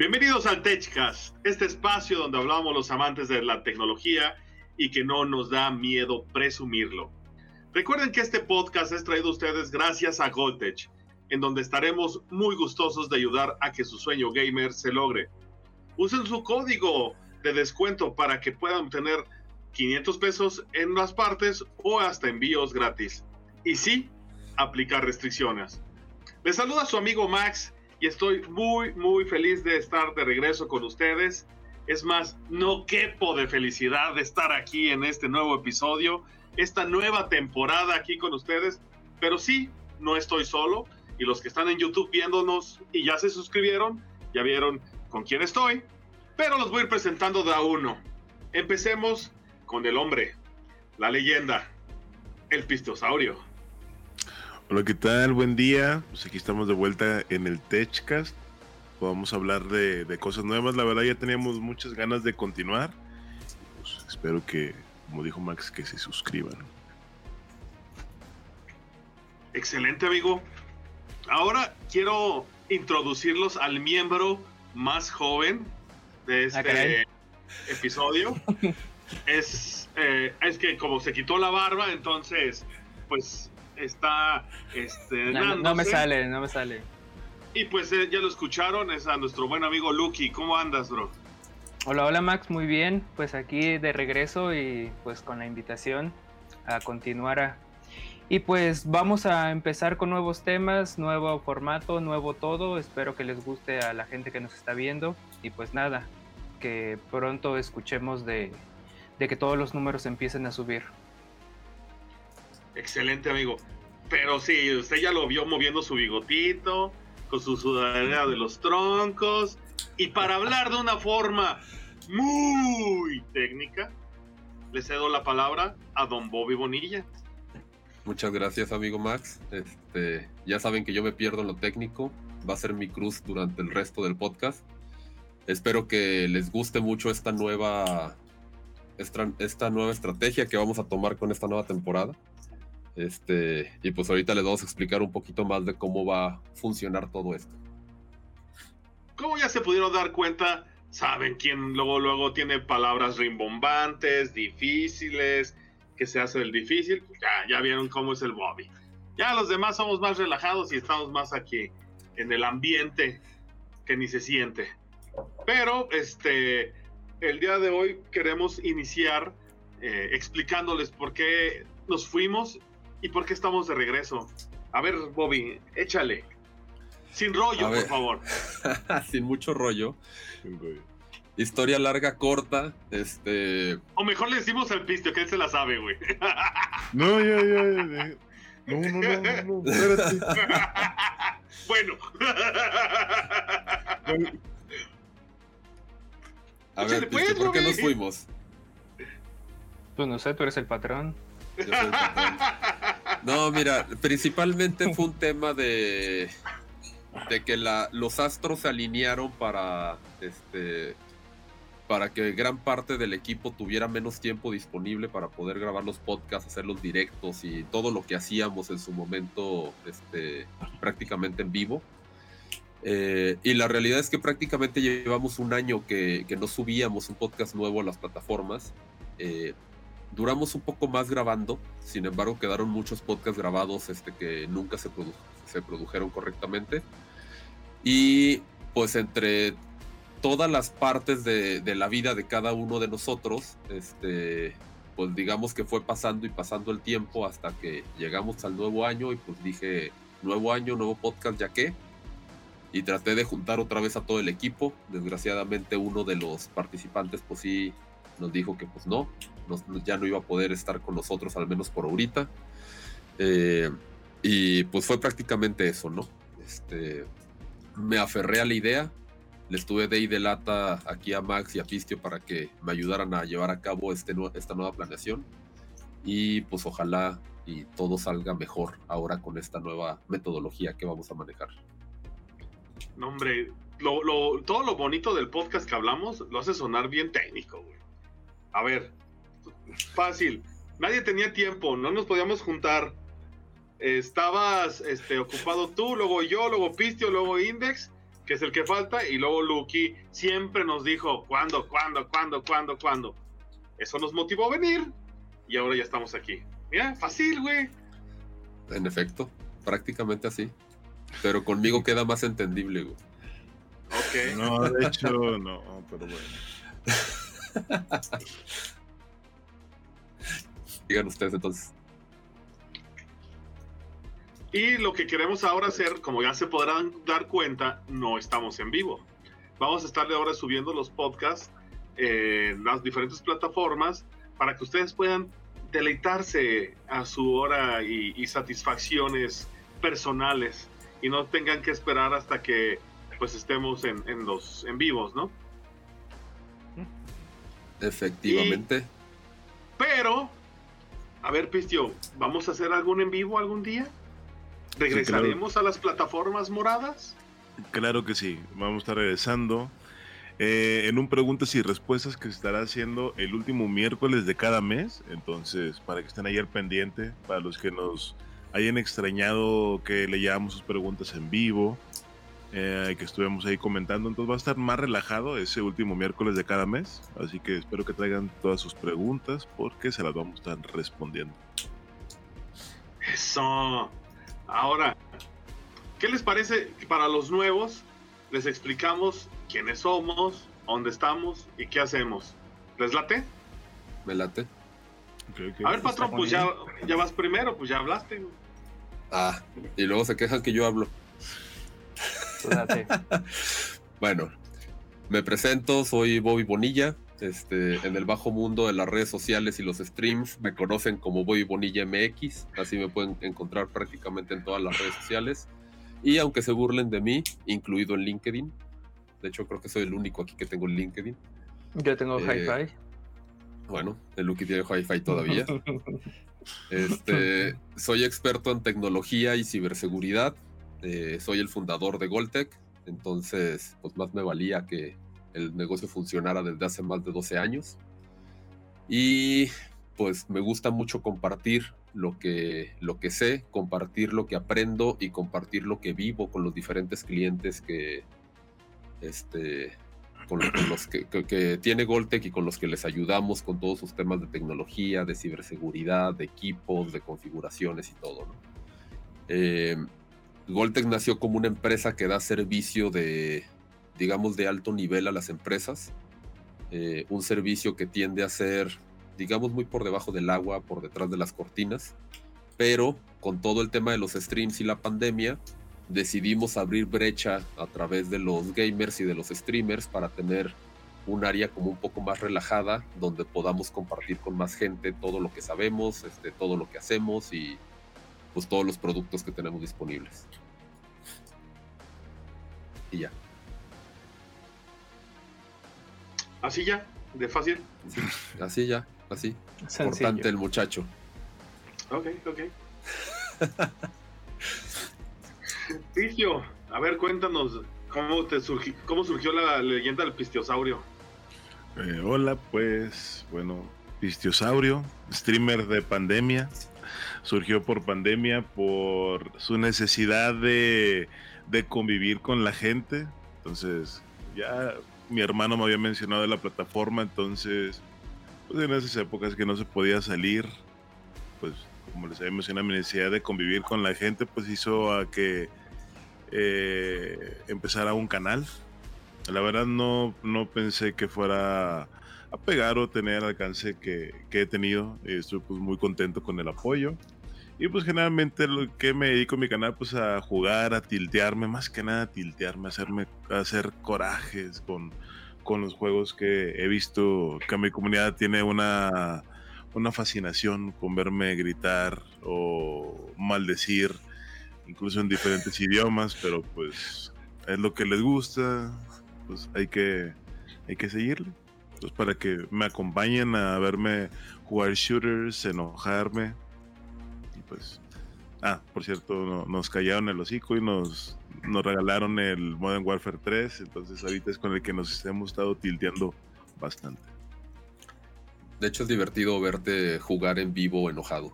Bienvenidos al TechCast, este espacio donde hablamos los amantes de la tecnología y que no nos da miedo presumirlo. Recuerden que este podcast es traído a ustedes gracias a Goldtech, en donde estaremos muy gustosos de ayudar a que su sueño gamer se logre. Usen su código de descuento para que puedan tener 500 pesos en las partes o hasta envíos gratis. Y sí, aplicar restricciones. Les saluda su amigo Max y estoy muy, muy feliz de estar de regreso con ustedes. Es más, no quepo de felicidad de estar aquí en este nuevo episodio, esta nueva temporada aquí con ustedes. Pero sí, no estoy solo y los que están en YouTube viéndonos y ya se suscribieron, ya vieron con quién estoy, pero los voy a ir presentando de a uno. Empecemos con el hombre, la leyenda, el pistosaurio. Hola, ¿qué tal? Buen día. Pues aquí estamos de vuelta en el TechCast. Vamos a hablar de, de cosas nuevas. La verdad ya teníamos muchas ganas de continuar. Pues espero que, como dijo Max, que se suscriban. Excelente, amigo. Ahora quiero introducirlos al miembro más joven de este episodio. es, eh, es que como se quitó la barba, entonces, pues está. Este, no, no me sale, no me sale. Y pues eh, ya lo escucharon, es a nuestro buen amigo Lucky. ¿Cómo andas, bro? Hola, hola Max, muy bien. Pues aquí de regreso y pues con la invitación a continuar a... Y pues vamos a empezar con nuevos temas, nuevo formato, nuevo todo. Espero que les guste a la gente que nos está viendo. Y pues nada, que pronto escuchemos de, de que todos los números empiecen a subir. Excelente, amigo. Pero sí, usted ya lo vio moviendo su bigotito, con su sudadera de los troncos. Y para hablar de una forma muy técnica, le cedo la palabra a don Bobby Bonilla. Muchas gracias, amigo Max. Este, ya saben que yo me pierdo en lo técnico. Va a ser mi cruz durante el resto del podcast. Espero que les guste mucho esta nueva, esta, esta nueva estrategia que vamos a tomar con esta nueva temporada. Este, y pues ahorita les vamos a explicar un poquito más de cómo va a funcionar todo esto. Como ya se pudieron dar cuenta, saben quién luego, luego tiene palabras rimbombantes, difíciles, que se hace el difícil. Pues ya, vieron cómo es el Bobby. Ya los demás somos más relajados y estamos más aquí en el ambiente que ni se siente. Pero este, el día de hoy queremos iniciar eh, explicándoles por qué nos fuimos y por qué estamos de regreso. A ver, Bobby, échale. Sin rollo, por favor. Sin mucho rollo. Historia larga, corta. Este. O mejor le decimos al pistio que él se la sabe, güey. No, ya, ya, ya. No, no, no, no, espérate. bueno. A ver, pues, Piste, ¿por qué Bobby. nos fuimos? Pues no sé, tú eres el patrón. Yo soy el patrón. No, mira, principalmente fue un tema de, de que la, los astros se alinearon para, este, para que gran parte del equipo tuviera menos tiempo disponible para poder grabar los podcasts, hacer los directos y todo lo que hacíamos en su momento este, prácticamente en vivo. Eh, y la realidad es que prácticamente llevamos un año que, que no subíamos un podcast nuevo a las plataformas. Eh, duramos un poco más grabando, sin embargo quedaron muchos podcasts grabados este, que nunca se, produ- se produjeron correctamente. Y pues entre todas las partes de, de la vida de cada uno de nosotros, este, pues digamos que fue pasando y pasando el tiempo hasta que llegamos al nuevo año y pues dije, nuevo año, nuevo podcast, ya que. Y traté de juntar otra vez a todo el equipo. Desgraciadamente uno de los participantes pues sí nos dijo que pues no, ya no iba a poder estar con nosotros, al menos por ahorita. Eh, y pues fue prácticamente eso, ¿no? Este, me aferré a la idea, le estuve de y de lata aquí a Max y a Pistio para que me ayudaran a llevar a cabo este, esta nueva planeación. Y pues ojalá y todo salga mejor ahora con esta nueva metodología que vamos a manejar. No, hombre, todo lo bonito del podcast que hablamos lo hace sonar bien técnico, güey. A ver, fácil. Nadie tenía tiempo, no nos podíamos juntar. Estabas este, ocupado tú, luego yo, luego Pistio, luego Index. que es el que falta, y luego Lucky siempre nos dijo, ¿cuándo, cuándo, cuándo, cuándo, cuándo? Eso nos motivó a venir, y ahora ya estamos aquí. Mira, fácil, güey. En efecto, prácticamente así. Pero conmigo queda más entendible, güey. Ok. No, de hecho, no, pero bueno. Digan ustedes entonces. Y lo que queremos ahora hacer, como ya se podrán dar cuenta, no estamos en vivo. Vamos a estarle ahora subiendo los podcasts en las diferentes plataformas para que ustedes puedan deleitarse a su hora y, satisfacciones personales y no tengan que esperar hasta que pues estemos en, los en vivos, ¿no? Efectivamente. pero, a ver, Pistio, ¿vamos a hacer algún en vivo algún día? ¿Regresaremos a las plataformas moradas? Claro que sí, vamos a estar regresando. Eh, en un preguntas y respuestas que se estará haciendo el último miércoles de cada mes. Entonces, para que estén ahí al pendiente, para los que nos hayan extrañado que leíamos sus preguntas en vivo, eh, que estuvimos ahí comentando. Entonces va a estar más relajado ese último miércoles de cada mes. Así que espero que traigan todas sus preguntas porque se las vamos a estar respondiendo. Eso. Ahora, ¿qué les parece para los nuevos? Les explicamos quiénes somos, dónde estamos y qué hacemos. ¿Les late? Me late. A ver, patrón, pues ya, ya vas primero, pues ya hablaste. Ah, y luego se quejan que yo hablo. bueno, me presento, soy Bobby Bonilla. Este, en el bajo mundo de las redes sociales y los streams me conocen como Bobby Bonilla MX, así me pueden encontrar prácticamente en todas las redes sociales. Y aunque se burlen de mí, incluido en LinkedIn, de hecho creo que soy el único aquí que tengo en LinkedIn. Yo tengo eh, Hi-Fi. Bueno, el Lucky tiene Hi-Fi todavía. este, soy experto en tecnología y ciberseguridad. Eh, soy el fundador de Goltec, entonces pues más me valía que el negocio funcionara desde hace más de 12 años. Y pues me gusta mucho compartir lo que, lo que sé, compartir lo que aprendo y compartir lo que vivo con los diferentes clientes que, este, con, los que, tiene Goltec y con los que les ayudamos con todos sus temas de tecnología, de ciberseguridad, de equipos, de configuraciones y todo. Eh, Goltec nació como una empresa que da servicio de, digamos, de alto nivel a las empresas. Eh, un servicio que tiende a ser, digamos, muy por debajo del agua, por detrás de las cortinas. Pero con todo el tema de los streams y la pandemia, decidimos abrir brecha a través de los gamers y de los streamers para tener un área como un poco más relajada donde podamos compartir con más gente todo lo que sabemos, este, todo lo que hacemos y pues todos los productos que tenemos disponibles. Y ya. Así ya, de fácil. así ya, así. Importante el muchacho. Ok, ok. Pistio, a ver, cuéntanos cómo te surgió, cómo surgió la leyenda del pistiosaurio. Eh, hola, pues, bueno, pistiosaurio, streamer de pandemia. Surgió por pandemia, por su necesidad de, de convivir con la gente. Entonces, ya mi hermano me había mencionado de la plataforma, entonces, pues en esas épocas que no se podía salir, pues como les había mencionado, mi necesidad de convivir con la gente, pues hizo a que eh, empezara un canal. La verdad no, no pensé que fuera a pegar o tener alcance que, que he tenido. Estoy pues muy contento con el apoyo. Y pues generalmente lo que me dedico a mi canal pues a jugar, a tiltearme, más que nada a tiltearme, a hacerme, a hacer corajes con, con los juegos que he visto que mi comunidad tiene una, una fascinación con verme gritar o maldecir, incluso en diferentes idiomas, pero pues es lo que les gusta, pues hay que, hay que seguirle. Pues para que me acompañen a verme jugar shooters, enojarme, pues. Ah, por cierto, nos callaron el hocico y nos, nos regalaron el Modern Warfare 3. Entonces, ahorita es con el que nos hemos estado tilteando bastante. De hecho, es divertido verte jugar en vivo enojado.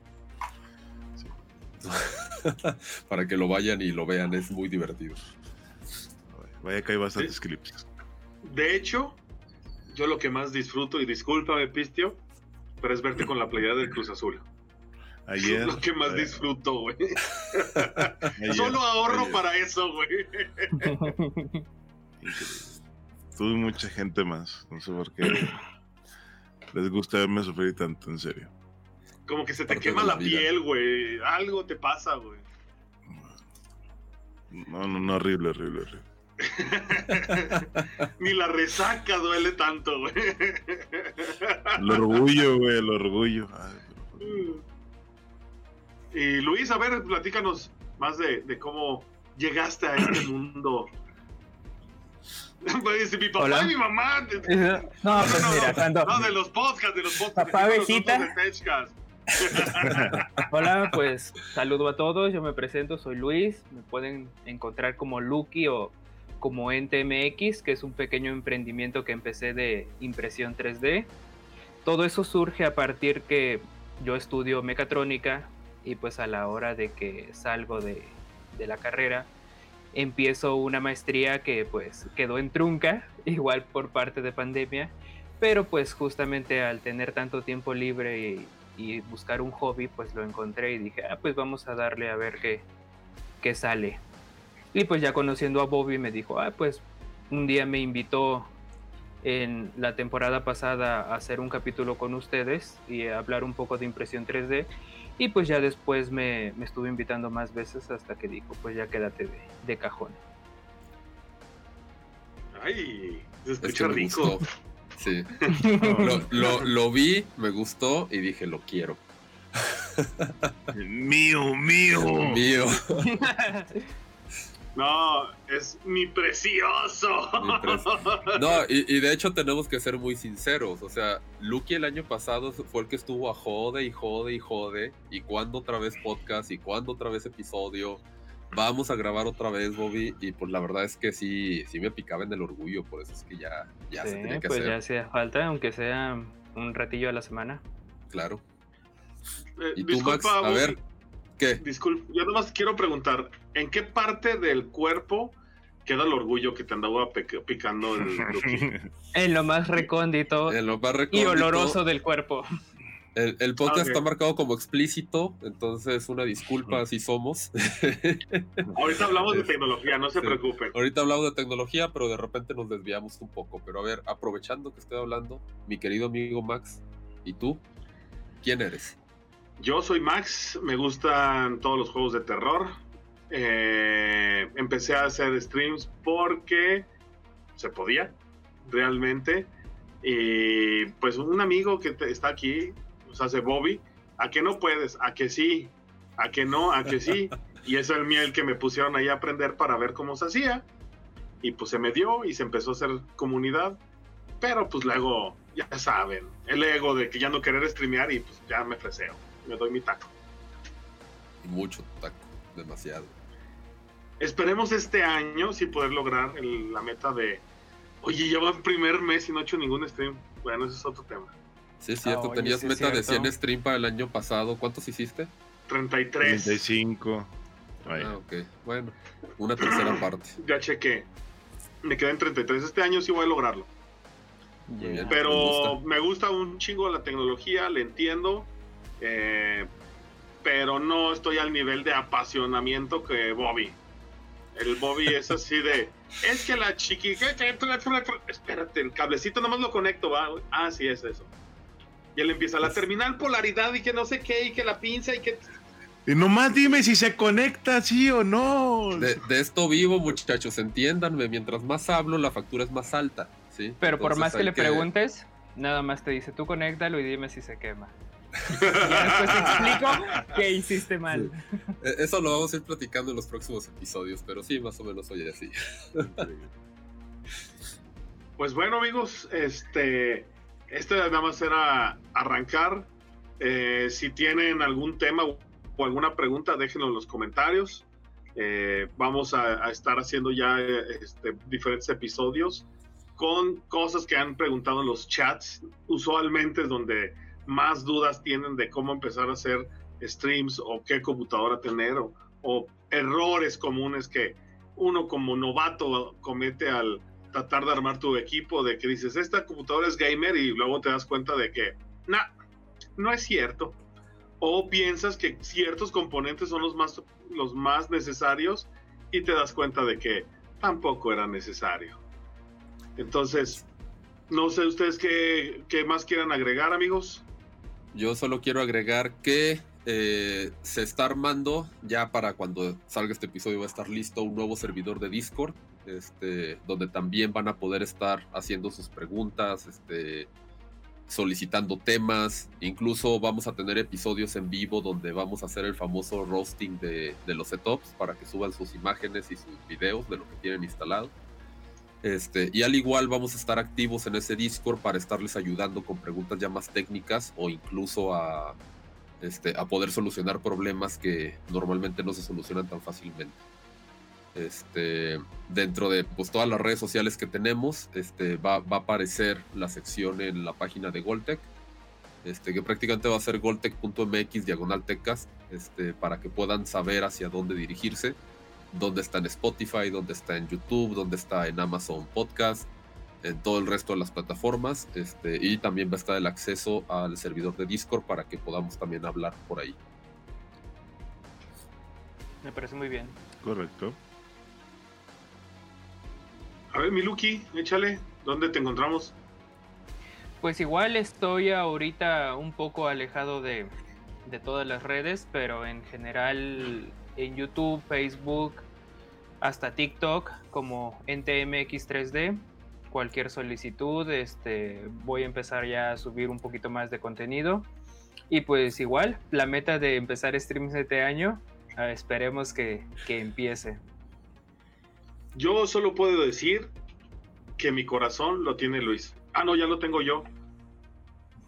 Para que lo vayan y lo vean, es muy divertido. Vaya que hay bastantes clips. De hecho, yo lo que más disfruto, y discúlpame, Pistio, pero es verte con la playera del Cruz Azul. Ayer. Es lo que más ayer, disfruto, güey. Solo ahorro ayer. para eso, güey. Tuve mucha gente más. No sé por qué les gusta verme sufrir tanto, en serio. Como que se te Parte quema la la piel, güey. Algo te pasa, güey. No, no, no, horrible, horrible, horrible. Ni la resaca duele tanto, güey. El orgullo, güey, el orgullo. Ay, pero- Y Luis, a ver, platícanos más de, de cómo llegaste a este mundo. Pues, mi papá Hola. y mi mamá. No, pues mira, cuando... No, de los podcasts, de los podcasts. Papá, besita. Hola, pues saludo a todos, yo me presento, soy Luis, me pueden encontrar como Lucky o como NTMX, que es un pequeño emprendimiento que empecé de impresión 3D. Todo eso surge a partir que yo estudio mecatrónica y pues a la hora de que salgo de, de la carrera empiezo una maestría que pues quedó en trunca, igual por parte de pandemia, pero pues justamente al tener tanto tiempo libre y, y buscar un hobby, pues lo encontré y dije, ah, pues vamos a darle a ver qué, qué sale. Y pues ya conociendo a Bobby me dijo, ah, pues un día me invitó en la temporada pasada a hacer un capítulo con ustedes y a hablar un poco de impresión 3D. Y pues ya después me, me estuve invitando más veces hasta que dijo, pues ya quédate de, de cajón. Ay, se escucha rico. Sí. Lo, lo- lo vi, me gustó y dije, lo quiero. Mío, mío. Mío. No, es mi precioso. Mi No, y, y de hecho tenemos que ser muy sinceros. O sea, Lucky el año pasado fue el que estuvo a jode y jode y jode. Y cuando otra vez podcast y cuando otra vez episodio. Vamos a grabar otra vez, Bobby. Y pues la verdad es que sí, sí me picaba en el orgullo. Por eso es que ya, ya se tenía que pues hacer. ya hacía falta, aunque sea un ratillo a la semana. Claro. Eh, ¿Y tú, Max? A ver, ¿qué? Disculpa, yo nomás quiero preguntar, ¿en qué parte del cuerpo queda el orgullo que te andaba pic- picando el? En lo más recóndito En lo más y recóndito, oloroso del cuerpo. El, el podcast Ah, está marcado como explícito, entonces una disculpa si somos. Ahorita hablamos de tecnología, no se Sí. preocupen. Ahorita hablamos de tecnología, pero de repente nos desviamos un poco. Pero a ver, aprovechando que estoy hablando, mi querido amigo Max, ¿y tú? ¿Quién eres? Yo soy Max, me gustan todos los juegos de terror. Eh, empecé a hacer streams porque se podía, realmente. Y pues un amigo que te- está aquí, nos hace Bobby, ¿a que no puedes? ¿A que sí? ¿A que no? ¿A que sí? Y es el miel que me pusieron ahí a aprender para ver cómo se hacía. Y pues se me dio y se empezó a hacer comunidad. Pero pues luego, ya saben, el ego de que ya no querer streamear y pues ya me freseo, me doy mi taco. Y mucho taco, demasiado. Esperemos este año sí poder lograr el- la meta de, oye, ya va el primer mes y no he hecho ningún stream. Bueno, ese es otro tema. Sí, es cierto, Ah, oye, tenías sí meta de cierto. 100 stream para el año pasado. ¿Cuántos hiciste? 33. 35. Ay, Ah, ok. Bueno, una tercera parte. Ya chequé. Me quedé en 33. Este año sí voy a lograrlo. Pero Me gusta. me gusta un chingo la tecnología, le entiendo. Eh, pero no estoy al nivel de apasionamiento que Bobby. El Bobby es así de. Es que la chiqui. Espérate, el cablecito nomás lo conecto, va. Ah, sí, es eso. Y él empieza la terminal polaridad y que no sé qué, y que la pinza y que. Y nomás dime si se conecta, sí o no. De, de esto vivo, muchachos, entiéndanme. Mientras más hablo, la factura es más alta. ¿sí? Pero por más que le preguntes, nada más te dice, tú conéctalo y dime si se quema. Ya después te explico que hiciste mal. Eh, Eso lo vamos a ir platicando en los próximos episodios, pero sí, más o menos soy así. Pues bueno, amigos, este, este nada más era arrancar. Eh, si tienen algún tema o alguna pregunta, déjenlo en los comentarios. Eh, vamos a, a estar haciendo ya este, diferentes episodios con cosas que han preguntado en los chats. Usualmente es donde más dudas tienen de cómo empezar a hacer streams o qué computadora tener o, o errores comunes que, uno como novato comete al tratar de armar tu equipo, de que dices, esta computadora es gamer y luego te das cuenta de que, no, no es cierto. O piensas que ciertos componentes son los más, los más necesarios y te das cuenta de que tampoco era necesario. Entonces, no sé ustedes qué, qué más quieran agregar, amigos. Yo solo quiero agregar que eh, se está armando, ya para cuando salga este episodio va a estar listo un nuevo servidor de Discord, este, donde también van a poder estar haciendo sus preguntas, este, solicitando temas, incluso vamos a tener episodios en vivo donde vamos a hacer el famoso roasting de, de los setups para que suban sus imágenes y sus videos de lo que tienen instalado. Este, y al igual vamos a estar activos en ese Discord para estarles ayudando con preguntas ya más técnicas o incluso a, este, a poder solucionar problemas que normalmente no se solucionan tan fácilmente. Este, dentro de pues, todas las redes sociales que tenemos, este, va, va a aparecer la sección en la página de Goltec, este, que prácticamente va a ser goltec.mx diagonal este, para que puedan saber hacia dónde dirigirse, dónde está en Spotify, dónde está en YouTube, dónde está en Amazon Podcast, en todo el resto de las plataformas, este, y también va a estar el acceso al servidor de Discord para que podamos también hablar por ahí. Me parece muy bien. Correcto. A ver, Miluki, échale, ¿dónde te encontramos? Pues igual estoy ahorita un poco alejado de, de todas las redes, pero en general en YouTube, Facebook, hasta TikTok como NTMX3D. Cualquier solicitud, este, voy a empezar ya a subir un poquito más de contenido. Y pues igual, la meta de empezar streams este año, uh, esperemos que, que empiece. Yo solo puedo decir que mi corazón lo tiene Luis. Ah, no, ya lo tengo yo.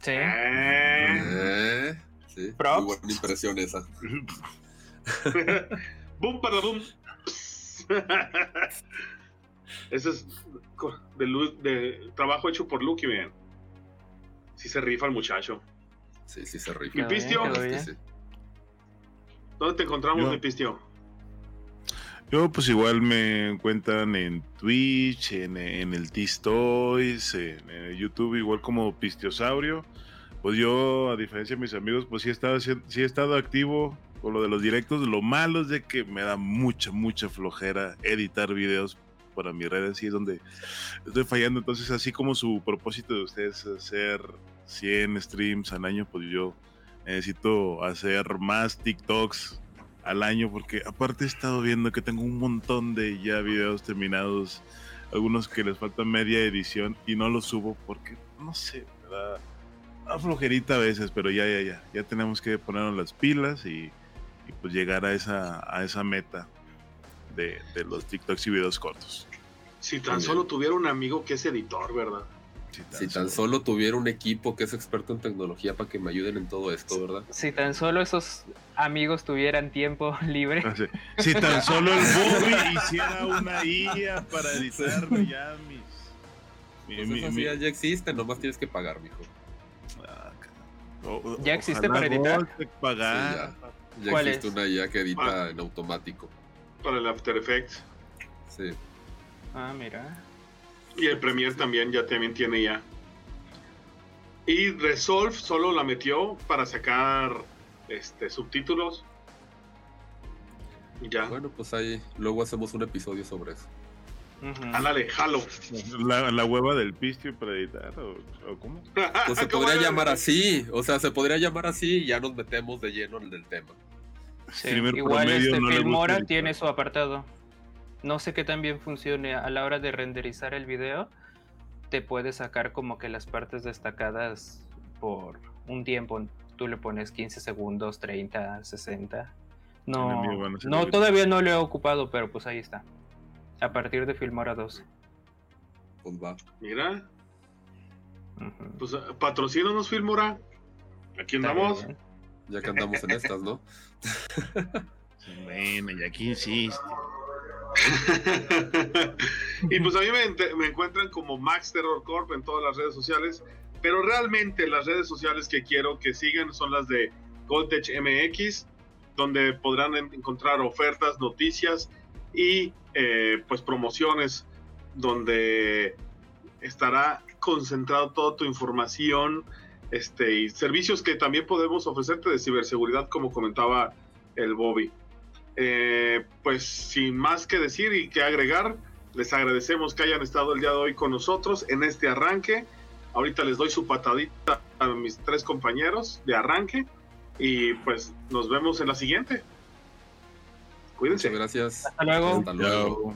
Sí. Eh. Eh, sí, Props. muy buena impresión esa. boom para boom. Ese es de, de trabajo hecho por Lucky, man. Sí se rifa el muchacho. Sí, sí se rifa. ¿Y bien, Pistio? Sí, sí. ¿Dónde te encontramos, Yo. mi Pistio? Yo pues igual me encuentran en Twitch, en, en el Tistoys, en, en YouTube igual como Pistiosaurio. Pues yo, a diferencia de mis amigos, pues sí he estado, sí he estado activo lo de los directos. Lo malo es de que me da mucha, mucha flojera editar videos para mis redes y es donde estoy fallando. Entonces, así como su propósito de ustedes es hacer 100 streams al año, pues yo necesito hacer más TikToks al año porque aparte he estado viendo que tengo un montón de ya videos terminados, algunos que les falta media edición y no los subo porque no sé, da flojerita a veces, pero ya ya ya, ya tenemos que ponernos las pilas y, y pues llegar a esa a esa meta de, de los TikToks y videos cortos. Si tan solo tuviera un amigo que es editor, ¿verdad? Si tan Si tan solo tuviera un equipo que es experto en tecnología para que me ayuden en todo esto, ¿verdad? Si tan solo esos amigos tuvieran tiempo libre. Así, Si tan solo el Bobby hiciera una IA para editarme ya mis. mi- Pues mi- esas mi- ideas ya existen, nomás tienes que pagar, mijo. Ah. O- ¿Ya existe para editar? Pagar. Sí, Ya ¿Cuál existe es? una IA que edita Ah. en automático. Para el After Effects. Sí. Ah, mira. Y el Premiere también ya también tiene ya. Y Resolve solo la metió para sacar este subtítulos. Ya. Bueno, pues ahí luego hacemos un episodio sobre eso. Ujú. Ándale, jalo. La, la hueva del pistio para editar, o, o cómo? Pues se ¿Cómo podría llamar así, o sea, se podría llamar así y ya nos metemos de lleno en el tema. Sí, Igual promedio este no le gusta Filmora tiene su apartado. No sé qué tan bien funcione a la hora de renderizar el video. Te puede sacar como que las partes destacadas por un tiempo. Tú le pones 15 segundos, 30, 60. No, no todavía no lo he ocupado, pero pues ahí está. A partir de Filmora 12. Pues va. Mira, Ujú. pues patrocínanos Filmora. Aquí andamos. bien. Ya que andamos en estas, ¿no? Bueno, ya que insiste. y pues a mí me, ent- me encuentran como Max Terror Corp en todas las redes sociales, pero realmente las redes sociales que quiero que sigan son las de Goldtech MX, donde podrán en- encontrar ofertas, noticias y eh, pues promociones donde estará concentrado toda tu información este, y servicios que también podemos ofrecerte de ciberseguridad, como comentaba el Bobby. Eh, pues sin más que decir y que agregar, les agradecemos que hayan estado el día de hoy con nosotros en este arranque. Ahorita les doy su patadita a mis tres compañeros de arranque y pues nos vemos en la siguiente. Cuídense. Muchas gracias. Hasta luego. Hasta luego.